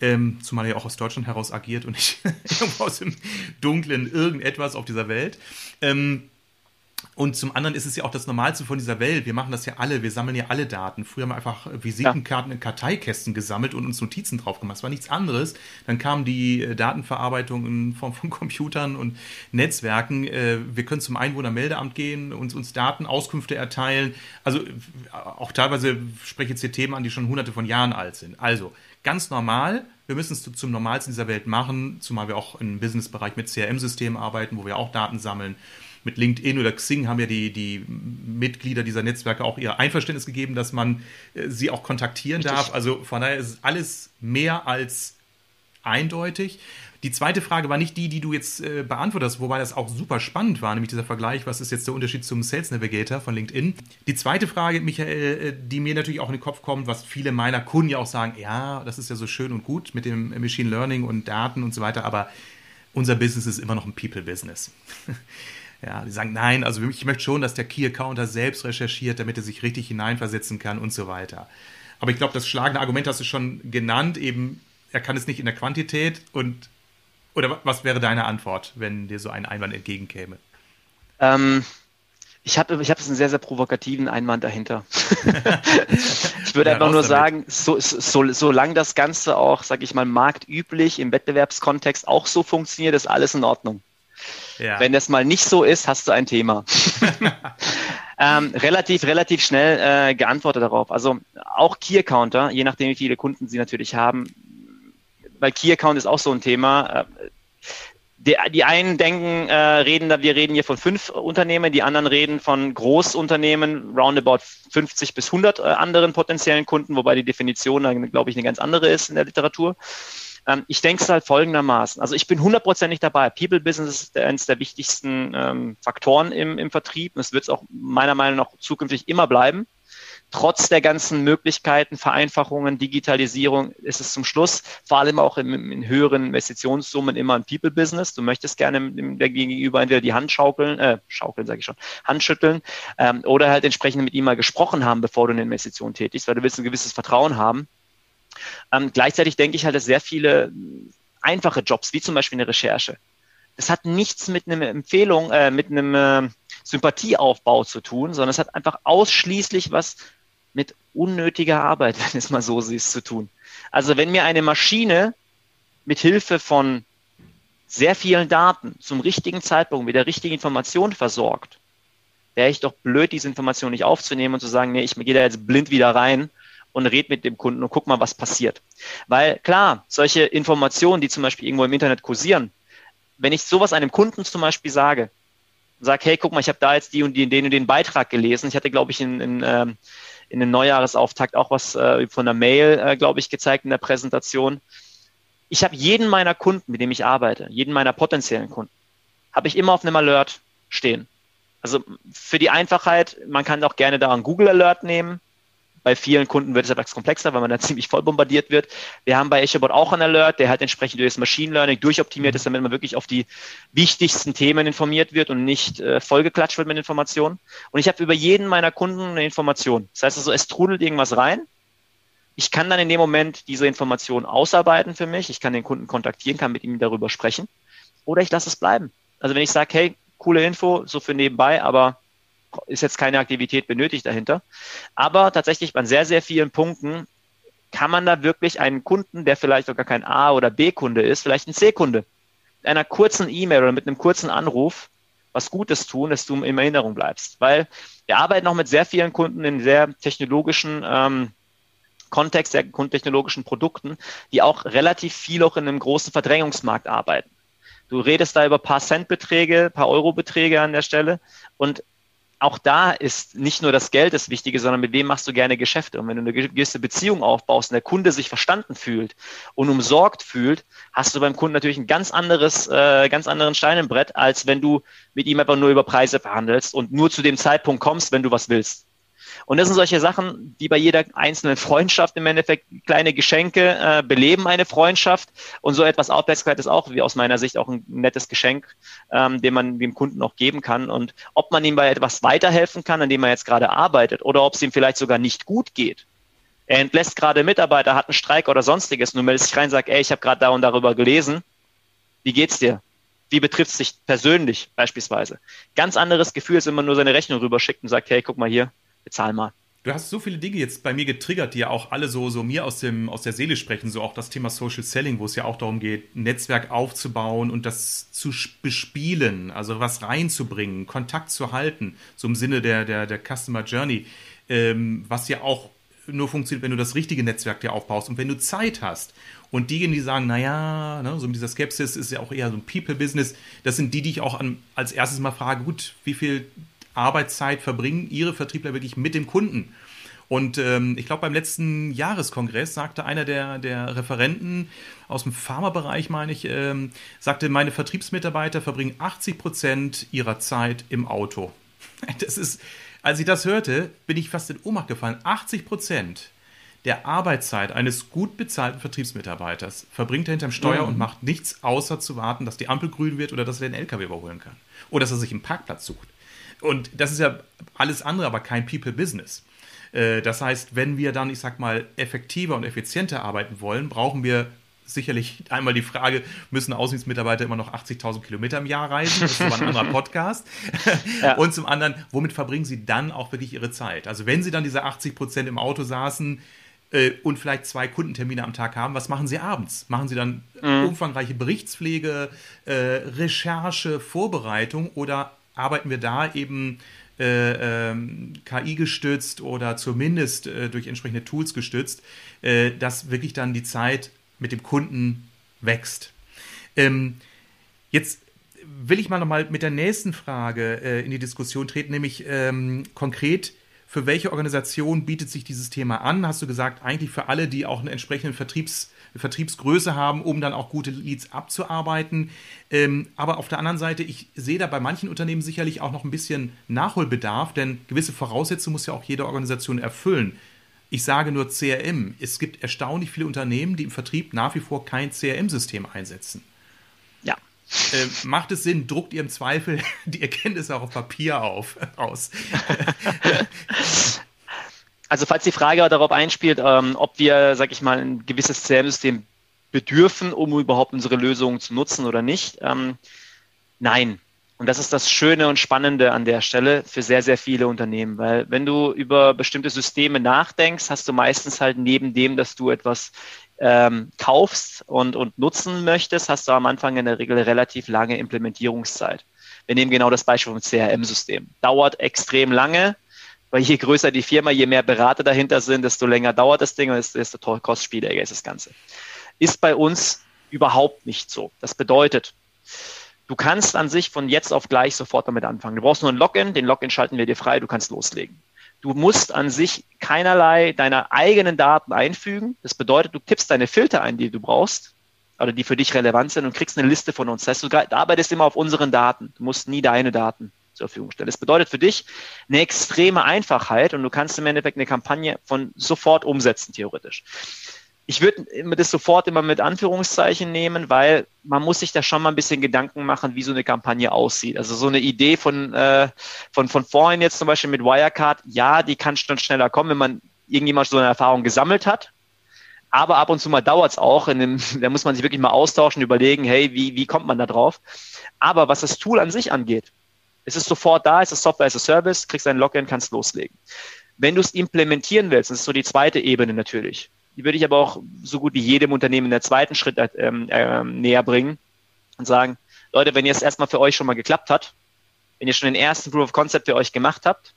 Ähm, zumal ihr auch aus Deutschland heraus agiert und nicht [LAUGHS] aus dem Dunklen irgendetwas auf dieser Welt. Ähm, und zum anderen ist es ja auch das Normalste von dieser Welt. Wir machen das ja alle, wir sammeln ja alle Daten. Früher haben wir einfach Visitenkarten in Karteikästen gesammelt und uns Notizen drauf gemacht. Es war nichts anderes. Dann kam die äh, Datenverarbeitung in Form von [LAUGHS] Computern und Netzwerken. Äh, wir können zum Einwohnermeldeamt gehen, uns, uns Daten, Auskünfte erteilen. Also äh, auch teilweise spreche ich jetzt hier Themen an, die schon hunderte von Jahren alt sind. Also ganz normal. Wir müssen es zum Normalsten dieser Welt machen, zumal wir auch im Businessbereich mit CRM-Systemen arbeiten, wo wir auch Daten sammeln mit LinkedIn oder Xing haben ja die, die Mitglieder dieser Netzwerke auch ihr Einverständnis gegeben, dass man äh, sie auch kontaktieren Richtig. darf. Also von daher ist es alles mehr als eindeutig. Die zweite Frage war nicht die, die du jetzt äh, beantwortest, wobei das auch super spannend war, nämlich dieser Vergleich, was ist jetzt der Unterschied zum Sales Navigator von LinkedIn. Die zweite Frage, Michael, äh, die mir natürlich auch in den Kopf kommt, was viele meiner Kunden ja auch sagen, ja, das ist ja so schön und gut mit dem Machine Learning und Daten und so weiter, aber unser Business ist immer noch ein People-Business. [LAUGHS] Ja, die sagen, nein, also ich möchte schon, dass der Key-Accounter selbst recherchiert, damit er sich richtig hineinversetzen kann und so weiter. Aber ich glaube, das schlagende Argument hast du schon genannt, eben, er kann es nicht in der Quantität und oder was wäre deine Antwort, wenn dir so ein Einwand entgegenkäme?
Ähm, ich habe ich hab einen sehr, sehr provokativen Einwand dahinter. [LAUGHS] ich würde ja, einfach nur damit. sagen, so, so, solange das Ganze auch, sage ich mal, marktüblich im Wettbewerbskontext auch so funktioniert, ist alles in Ordnung. Ja. Wenn das mal nicht so ist, hast du ein Thema. [LAUGHS] ähm, relativ, relativ schnell äh, geantwortet darauf. Also auch Key Accounter, je nachdem, wie viele Kunden sie natürlich haben, weil Key Account ist auch so ein Thema. Äh, die, die einen denken, äh, reden da, wir reden hier von fünf Unternehmen, die anderen reden von Großunternehmen, roundabout 50 bis 100 äh, anderen potenziellen Kunden, wobei die Definition, glaube ich, eine ganz andere ist in der Literatur. Ähm, ich denke es halt folgendermaßen. Also ich bin hundertprozentig dabei. People Business ist eines der wichtigsten ähm, Faktoren im, im Vertrieb. Es wird es auch meiner Meinung nach zukünftig immer bleiben. Trotz der ganzen Möglichkeiten, Vereinfachungen, Digitalisierung ist es zum Schluss, vor allem auch in, in höheren Investitionssummen, immer ein People-Business. Du möchtest gerne der Gegenüber entweder die Hand schaukeln, äh, schaukeln sage ich schon, Handschütteln ähm, oder halt entsprechend mit ihm mal gesprochen haben, bevor du eine Investition tätigst, weil du willst ein gewisses Vertrauen haben. Ähm, gleichzeitig denke ich halt, dass sehr viele einfache Jobs, wie zum Beispiel eine Recherche, das hat nichts mit einer Empfehlung, äh, mit einem äh, Sympathieaufbau zu tun, sondern es hat einfach ausschließlich was mit unnötiger Arbeit, [LAUGHS] wenn es mal so ist, zu tun. Also wenn mir eine Maschine mit Hilfe von sehr vielen Daten zum richtigen Zeitpunkt mit der richtigen Information versorgt, wäre ich doch blöd, diese Information nicht aufzunehmen und zu sagen, nee, ich gehe da jetzt blind wieder rein und red mit dem Kunden und guck mal, was passiert. Weil klar, solche Informationen, die zum Beispiel irgendwo im Internet kursieren, wenn ich sowas einem Kunden zum Beispiel sage, sage, hey, guck mal, ich habe da jetzt die und die, den und den Beitrag gelesen. Ich hatte, glaube ich, in, in, ähm, in dem Neujahresauftakt auch was äh, von der Mail, äh, glaube ich, gezeigt in der Präsentation. Ich habe jeden meiner Kunden, mit dem ich arbeite, jeden meiner potenziellen Kunden, habe ich immer auf einem Alert stehen. Also für die Einfachheit, man kann auch gerne da einen Google Alert nehmen. Bei vielen Kunden wird es etwas komplexer, weil man da [LAUGHS] ziemlich voll bombardiert wird. Wir haben bei EchoBot auch einen Alert, der halt entsprechend durch das Machine Learning durchoptimiert ist, damit man wirklich auf die wichtigsten Themen informiert wird und nicht äh, vollgeklatscht wird mit Informationen. Und ich habe über jeden meiner Kunden eine Information. Das heißt also, es trudelt irgendwas rein. Ich kann dann in dem Moment diese Information ausarbeiten für mich. Ich kann den Kunden kontaktieren, kann mit ihm darüber sprechen. Oder ich lasse es bleiben. Also wenn ich sage, hey, coole Info, so für nebenbei, aber ist jetzt keine Aktivität benötigt dahinter. Aber tatsächlich bei sehr, sehr vielen Punkten kann man da wirklich einen Kunden, der vielleicht sogar kein A- oder B-Kunde ist, vielleicht ein C-Kunde, mit einer kurzen E-Mail oder mit einem kurzen Anruf was Gutes tun, dass du in Erinnerung bleibst. Weil wir arbeiten auch mit sehr vielen Kunden in sehr technologischen ähm, Kontext, sehr technologischen Produkten, die auch relativ viel auch in einem großen Verdrängungsmarkt arbeiten. Du redest da über paar Centbeträge, paar Eurobeträge an der Stelle und auch da ist nicht nur das Geld das Wichtige, sondern mit wem machst du gerne Geschäfte. Und wenn du eine gewisse Beziehung aufbaust und der Kunde sich verstanden fühlt und umsorgt fühlt, hast du beim Kunden natürlich ein ganz anderes, äh, ganz anderen Stein im Brett, als wenn du mit ihm einfach nur über Preise verhandelst und nur zu dem Zeitpunkt kommst, wenn du was willst. Und das sind solche Sachen, die bei jeder einzelnen Freundschaft im Endeffekt kleine Geschenke äh, beleben eine Freundschaft. Und so etwas Aufmerksamkeit ist auch, wie aus meiner Sicht, auch ein nettes Geschenk, ähm, den man dem Kunden auch geben kann. Und ob man ihm bei etwas weiterhelfen kann, an dem er jetzt gerade arbeitet, oder ob es ihm vielleicht sogar nicht gut geht. Er entlässt gerade Mitarbeiter, hat einen Streik oder sonstiges, nur meldet sich rein und sagt, ey, ich habe gerade da und darüber gelesen. Wie geht's dir? Wie betrifft es dich persönlich beispielsweise? Ganz anderes Gefühl, als wenn man nur seine Rechnung rüberschickt und sagt, hey, guck mal hier, bezahl mal.
Du hast so viele Dinge jetzt bei mir getriggert, die ja auch alle so, so mir aus, dem, aus der Seele sprechen. So auch das Thema Social Selling, wo es ja auch darum geht, ein Netzwerk aufzubauen und das zu bespielen, also was reinzubringen, Kontakt zu halten, so im Sinne der, der, der Customer Journey, ähm, was ja auch nur funktioniert, wenn du das richtige Netzwerk dir aufbaust und wenn du Zeit hast. Und diejenigen, die sagen, naja, ne, so mit dieser Skepsis ist ja auch eher so ein People-Business, das sind die, die ich auch an, als erstes mal frage, gut, wie viel Arbeitszeit verbringen Ihre Vertriebler wirklich mit dem Kunden? Und ähm, ich glaube, beim letzten Jahreskongress sagte einer der, der Referenten aus dem Pharmabereich, meine ich, ähm, sagte, meine Vertriebsmitarbeiter verbringen 80 Prozent ihrer Zeit im Auto. [LAUGHS] Das ist, als ich das hörte, bin ich fast in Ohnmacht gefallen. 80 Prozent der Arbeitszeit eines gut bezahlten Vertriebsmitarbeiters verbringt er hinterm Steuer mhm. und macht nichts, außer zu warten, dass die Ampel grün wird oder dass er den LKW überholen kann. Oder dass er sich einen Parkplatz sucht. Und das ist ja alles andere, aber kein People-Business. Äh, das heißt, wenn wir dann, ich sag mal, effektiver und effizienter arbeiten wollen, brauchen wir sicherlich einmal die Frage, müssen Außendienstmitarbeiter immer noch 80.000 Kilometer im Jahr reisen? Das ist aber ein anderer [LAUGHS] Podcast. Ja. Und zum anderen, womit verbringen sie dann auch wirklich ihre Zeit? Also wenn sie dann diese 80 Prozent im Auto saßen, äh, und vielleicht zwei Kundentermine am Tag haben, was machen Sie abends? Machen Sie dann mhm. umfangreiche Berichtspflege, äh, Recherche, Vorbereitung oder arbeiten wir da eben äh, ähm, KI gestützt oder zumindest äh, durch entsprechende Tools gestützt, äh, dass wirklich dann die Zeit mit dem Kunden wächst. Ähm, jetzt will ich mal nochmal mit der nächsten Frage äh, in die Diskussion treten, nämlich ähm, konkret, für welche Organisation bietet sich dieses Thema an? Hast du gesagt, eigentlich für alle, die auch einen entsprechenden Vertriebs- Vertriebsgröße haben, um dann auch gute Leads abzuarbeiten. Ähm, aber auf der anderen Seite, ich sehe da bei manchen Unternehmen sicherlich auch noch ein bisschen Nachholbedarf, denn gewisse Voraussetzungen muss ja auch jede Organisation erfüllen. Ich sage nur CRM. Es gibt erstaunlich viele Unternehmen, die im Vertrieb nach wie vor kein CRM-System einsetzen.
Ja.
Äh, macht es Sinn, druckt ihr im Zweifel [LAUGHS] die Erkenntnisse auch auf Papier auf, [LAUGHS] aus? [LAUGHS]
Also falls die Frage darauf einspielt, ähm, ob wir, sag ich mal, ein gewisses CRM-System bedürfen, um überhaupt unsere Lösungen zu nutzen oder nicht, ähm, nein. Und das ist das Schöne und Spannende an der Stelle für sehr, sehr viele Unternehmen, weil wenn du über bestimmte Systeme nachdenkst, hast du meistens halt neben dem, dass du etwas ähm, kaufst und, und nutzen möchtest, hast du am Anfang in der Regel relativ lange Implementierungszeit. Wir nehmen genau das Beispiel vom CRM-System. Dauert extrem lange, weil je größer die Firma, je mehr Berater dahinter sind, desto länger dauert das Ding und desto kostspieliger ist das Ganze. Ist bei uns überhaupt nicht so. Das bedeutet, du kannst an sich von jetzt auf gleich sofort damit anfangen. Du brauchst nur ein Login, den Login schalten wir dir frei, du kannst loslegen. Du musst an sich keinerlei deiner eigenen Daten einfügen. Das bedeutet, du tippst deine Filter ein, die du brauchst, oder die für dich relevant sind und kriegst eine Liste von uns. Das heißt, du arbeitest immer auf unseren Daten. Du musst nie deine Daten zur Verfügung stellen. Das bedeutet für dich eine extreme Einfachheit und du kannst im Endeffekt eine Kampagne von sofort umsetzen, theoretisch. Ich würde das sofort immer mit Anführungszeichen nehmen, weil man muss sich da schon mal ein bisschen Gedanken machen, wie so eine Kampagne aussieht. Also so eine Idee von, äh, von, von vorhin jetzt zum Beispiel mit Wirecard, ja, die kann schon schneller kommen, wenn man irgendjemand so eine Erfahrung gesammelt hat. Aber ab und zu mal dauert es auch. Dem, [LAUGHS] da muss man sich wirklich mal austauschen, überlegen, hey, wie, wie kommt man da drauf? Aber was das Tool an sich angeht, es ist sofort da, es ist Software as a Service, kriegst ein Login, kannst loslegen. Wenn du es implementieren willst, das ist so die zweite Ebene natürlich, die würde ich aber auch so gut wie jedem Unternehmen in der zweiten Schritt ähm, äh, näher bringen und sagen, Leute, wenn ihr es erstmal für euch schon mal geklappt hat, wenn ihr schon den ersten Proof of Concept für euch gemacht habt,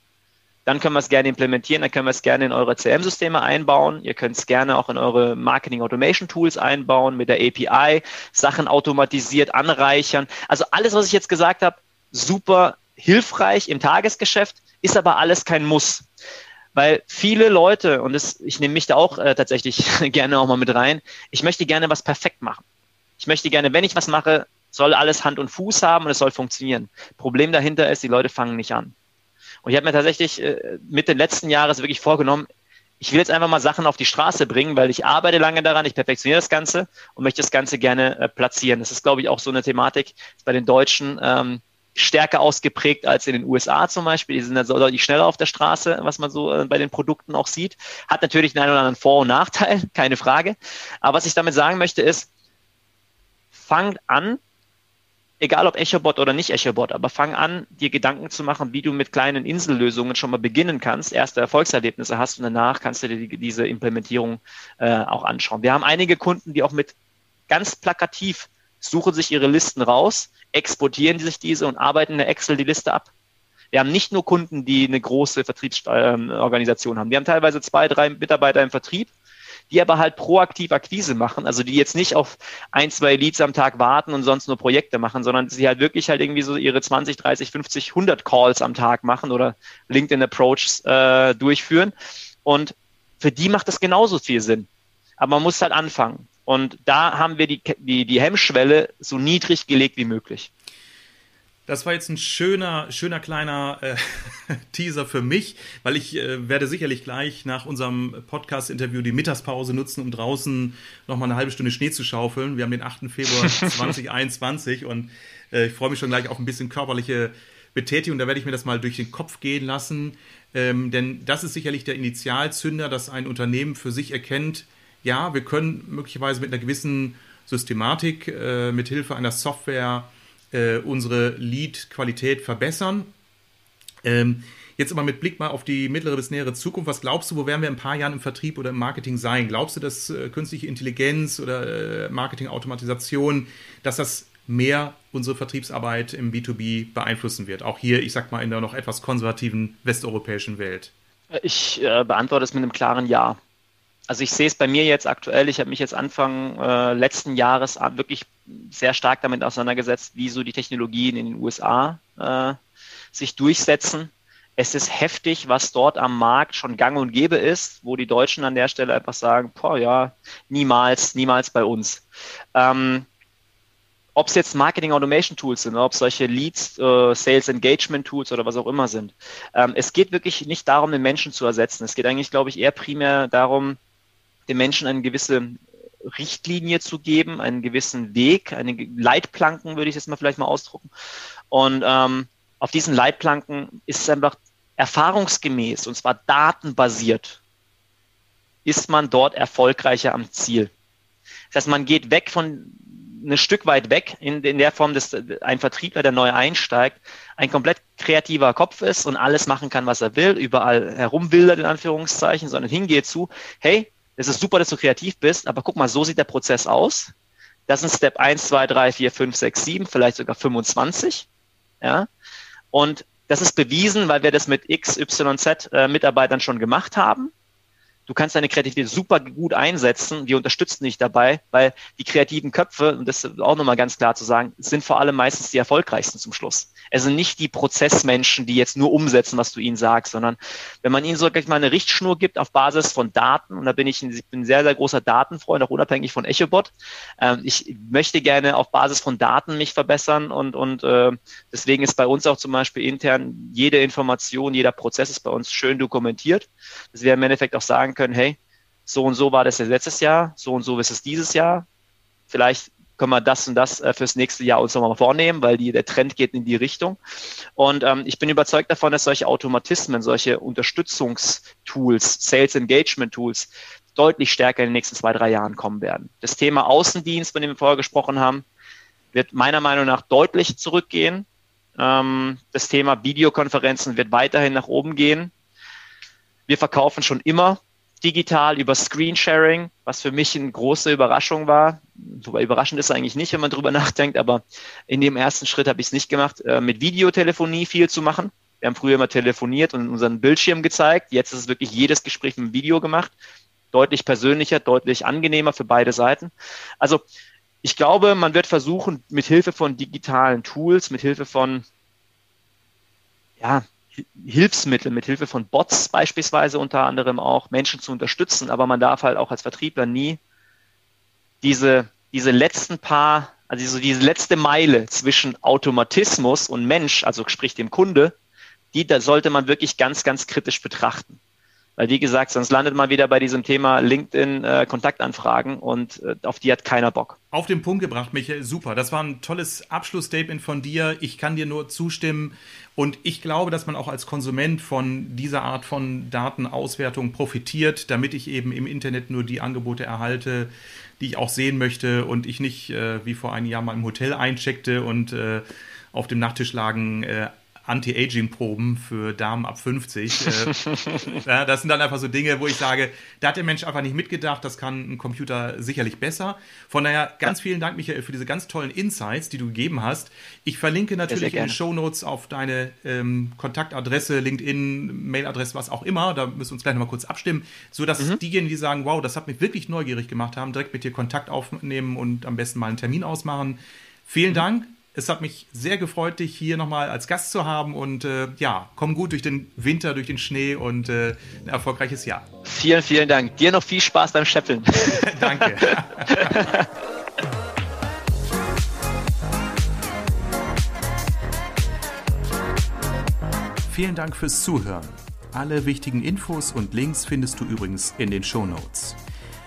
dann können wir es gerne implementieren, dann können wir es gerne in eure CRM-Systeme einbauen. Ihr könnt es gerne auch in eure Marketing Automation Tools einbauen, mit der API, Sachen automatisiert anreichern. Also alles, was ich jetzt gesagt habe, super hilfreich im Tagesgeschäft, ist aber alles kein Muss. Weil viele Leute, und das, ich nehme mich da auch äh, tatsächlich [LAUGHS] gerne auch mal mit rein, ich möchte gerne was perfekt machen. Ich möchte gerne, wenn ich was mache, soll alles Hand und Fuß haben und es soll funktionieren. Problem dahinter ist, die Leute fangen nicht an. Und ich habe mir tatsächlich äh, Mitte letzten Jahres wirklich vorgenommen, ich will jetzt einfach mal Sachen auf die Straße bringen, weil ich arbeite lange daran, ich perfektioniere das Ganze und möchte das Ganze gerne äh, platzieren. Das ist, glaube ich, auch so eine Thematik bei den Deutschen ähm, stärker ausgeprägt als in den USA zum Beispiel. Die sind da so deutlich schneller auf der Straße, was man so äh, bei den Produkten auch sieht. Hat natürlich einen oder anderen Vor- und Nachteil, [LAUGHS] keine Frage. Aber was ich damit sagen möchte ist, fangt an, egal ob EchoBot oder nicht EchoBot, aber fang an, dir Gedanken zu machen, wie du mit kleinen Insellösungen schon mal beginnen kannst, erste Erfolgserlebnisse hast und danach kannst du dir die, diese Implementierung äh, auch anschauen. Wir haben einige Kunden, die auch mit ganz plakativ suchen sich ihre Listen raus, exportieren sich diese und arbeiten in der Excel die Liste ab. Wir haben nicht nur Kunden, die eine große Vertriebsorganisation haben. Wir haben teilweise zwei, drei Mitarbeiter im Vertrieb die aber halt proaktiv Akquise machen, also die jetzt nicht auf ein, zwei Leads am Tag warten und sonst nur Projekte machen, sondern sie halt wirklich halt irgendwie so ihre 20, 30, 50, 100 Calls am Tag machen oder LinkedIn Approaches äh, durchführen. Und für die macht das genauso viel Sinn. Aber man muss halt anfangen. Und da haben wir die, die, die Hemmschwelle so niedrig gelegt wie möglich.
Das war jetzt ein schöner, schöner kleiner äh, [LAUGHS] Teaser für mich, weil ich äh, werde sicherlich gleich nach unserem Podcast-Interview die Mittagspause nutzen, um draußen nochmal eine halbe Stunde Schnee zu schaufeln. Wir haben den 8. Februar [LAUGHS] 2021 und äh, ich freue mich schon gleich auf ein bisschen körperliche Betätigung. Da werde ich mir das mal durch den Kopf gehen lassen. Ähm, denn das ist sicherlich der Initialzünder, dass ein Unternehmen für sich erkennt, ja, wir können möglicherweise mit einer gewissen Systematik, äh, mit Hilfe einer Software äh, unsere Lead-Qualität verbessern. Ähm, jetzt aber mit Blick mal auf die mittlere bis nähere Zukunft, was glaubst du, wo werden wir in ein paar Jahren im Vertrieb oder im Marketing sein? Glaubst du, dass äh, künstliche Intelligenz oder äh, Marketing-Automatisation, dass das mehr unsere Vertriebsarbeit im B2B beeinflussen wird? Auch hier, ich sag mal, in der noch etwas konservativen westeuropäischen Welt.
Ich äh, beantworte es mit einem klaren Ja also ich sehe es bei mir jetzt aktuell, ich habe mich jetzt Anfang äh, letzten Jahres wirklich sehr stark damit auseinandergesetzt, wie so die Technologien in den USA äh, sich durchsetzen. Es ist heftig, was dort am Markt schon gang und gäbe ist, wo die Deutschen an der Stelle einfach sagen, boah, ja, niemals, niemals bei uns. Ähm, ob es jetzt Marketing Automation Tools sind, ob es solche Leads, äh, Sales Engagement Tools oder was auch immer sind. Ähm, es geht wirklich nicht darum, den Menschen zu ersetzen. Es geht eigentlich, glaube ich, eher primär darum, den Menschen eine gewisse Richtlinie zu geben, einen gewissen Weg, eine Leitplanken, würde ich jetzt mal vielleicht mal ausdrucken. Und ähm, auf diesen Leitplanken ist es einfach erfahrungsgemäß, und zwar datenbasiert, ist man dort erfolgreicher am Ziel. Das heißt, man geht weg von ein Stück weit weg in, in der Form, dass ein Vertriebler, der neu einsteigt, ein komplett kreativer Kopf ist und alles machen kann, was er will, überall herumwildert in Anführungszeichen, sondern hingeht zu, hey, es ist super, dass du kreativ bist, aber guck mal, so sieht der Prozess aus. Das sind Step 1, 2, 3, 4, 5, 6, 7, vielleicht sogar 25. Ja? Und das ist bewiesen, weil wir das mit X, Y, Z äh, Mitarbeitern schon gemacht haben. Du kannst deine Kreativität super gut einsetzen. Wir unterstützen dich dabei, weil die kreativen Köpfe, und das ist auch nochmal ganz klar zu sagen, sind vor allem meistens die erfolgreichsten zum Schluss. Es sind nicht die Prozessmenschen, die jetzt nur umsetzen, was du ihnen sagst, sondern wenn man ihnen so gleich mal eine Richtschnur gibt auf Basis von Daten, und da bin ich ein, ich bin ein sehr, sehr großer Datenfreund, auch unabhängig von EchoBot. Ähm, ich möchte gerne auf Basis von Daten mich verbessern und, und äh, deswegen ist bei uns auch zum Beispiel intern jede Information, jeder Prozess ist bei uns schön dokumentiert, dass wir im Endeffekt auch sagen können, hey, so und so war das letztes Jahr, so und so ist es dieses Jahr. Vielleicht können wir das und das äh, fürs nächste Jahr uns nochmal vornehmen, weil die, der Trend geht in die Richtung. Und ähm, ich bin überzeugt davon, dass solche Automatismen, solche Unterstützungstools, Sales Engagement Tools deutlich stärker in den nächsten zwei, drei Jahren kommen werden. Das Thema Außendienst, von dem wir vorher gesprochen haben, wird meiner Meinung nach deutlich zurückgehen. Ähm, das Thema Videokonferenzen wird weiterhin nach oben gehen. Wir verkaufen schon immer digital über Screensharing, was für mich eine große Überraschung war. Wobei überraschend ist eigentlich nicht, wenn man drüber [LAUGHS] nachdenkt, aber in dem ersten Schritt habe ich es nicht gemacht, äh, mit Videotelefonie viel zu machen. Wir haben früher immer telefoniert und unseren Bildschirm gezeigt. Jetzt ist es wirklich jedes Gespräch mit Video gemacht. Deutlich persönlicher, deutlich angenehmer für beide Seiten. Also ich glaube, man wird versuchen, mit Hilfe von digitalen Tools, mit Hilfe von ja, Hilfsmittel, mit Hilfe von Bots beispielsweise unter anderem auch Menschen zu unterstützen, aber man darf halt auch als Vertriebler nie diese, diese letzten paar, also so diese letzte Meile zwischen Automatismus und Mensch, also sprich dem Kunde, die da sollte man wirklich ganz, ganz kritisch betrachten. Weil wie gesagt, sonst landet man wieder bei diesem Thema LinkedIn äh, und äh, auf die hat keiner Bock.
Auf den Punkt gebracht, Michael, super. Das war ein tolles Abschlussstatement von dir. Ich kann dir nur zustimmen und ich glaube, dass man auch als Konsument von dieser Art von Datenauswertung profitiert, damit ich eben im Internet nur die Angebote erhalte, die ich auch sehen möchte und ich nicht äh, wie vor einem Jahr mal im Hotel eincheckte und äh, auf dem Nachttisch lagen äh, Anti-Aging-Proben für Damen ab 50. Äh, [LAUGHS] ja, das sind dann einfach so Dinge, wo ich sage, da hat der Mensch einfach nicht mitgedacht, das kann ein Computer sicherlich besser. Von daher ganz vielen Dank, Michael, für diese ganz tollen Insights, die du gegeben hast. Ich verlinke natürlich in den Show Notes auf deine ähm, Kontaktadresse, LinkedIn, Mailadresse, was auch immer. Da müssen wir uns gleich nochmal kurz abstimmen, sodass mhm. diejenigen, die sagen, wow, das hat mich wirklich neugierig gemacht haben, direkt mit dir Kontakt aufnehmen und am besten mal einen Termin ausmachen. Vielen mhm. Dank. Es hat mich sehr gefreut, dich hier nochmal als Gast zu haben und äh, ja, komm gut durch den Winter, durch den Schnee und äh, ein erfolgreiches Jahr.
Vielen, vielen Dank. Dir noch viel Spaß beim Schäppeln. [LAUGHS] [LAUGHS]
Danke. Vielen Dank fürs Zuhören. Alle wichtigen Infos und Links findest du übrigens in den Show Notes.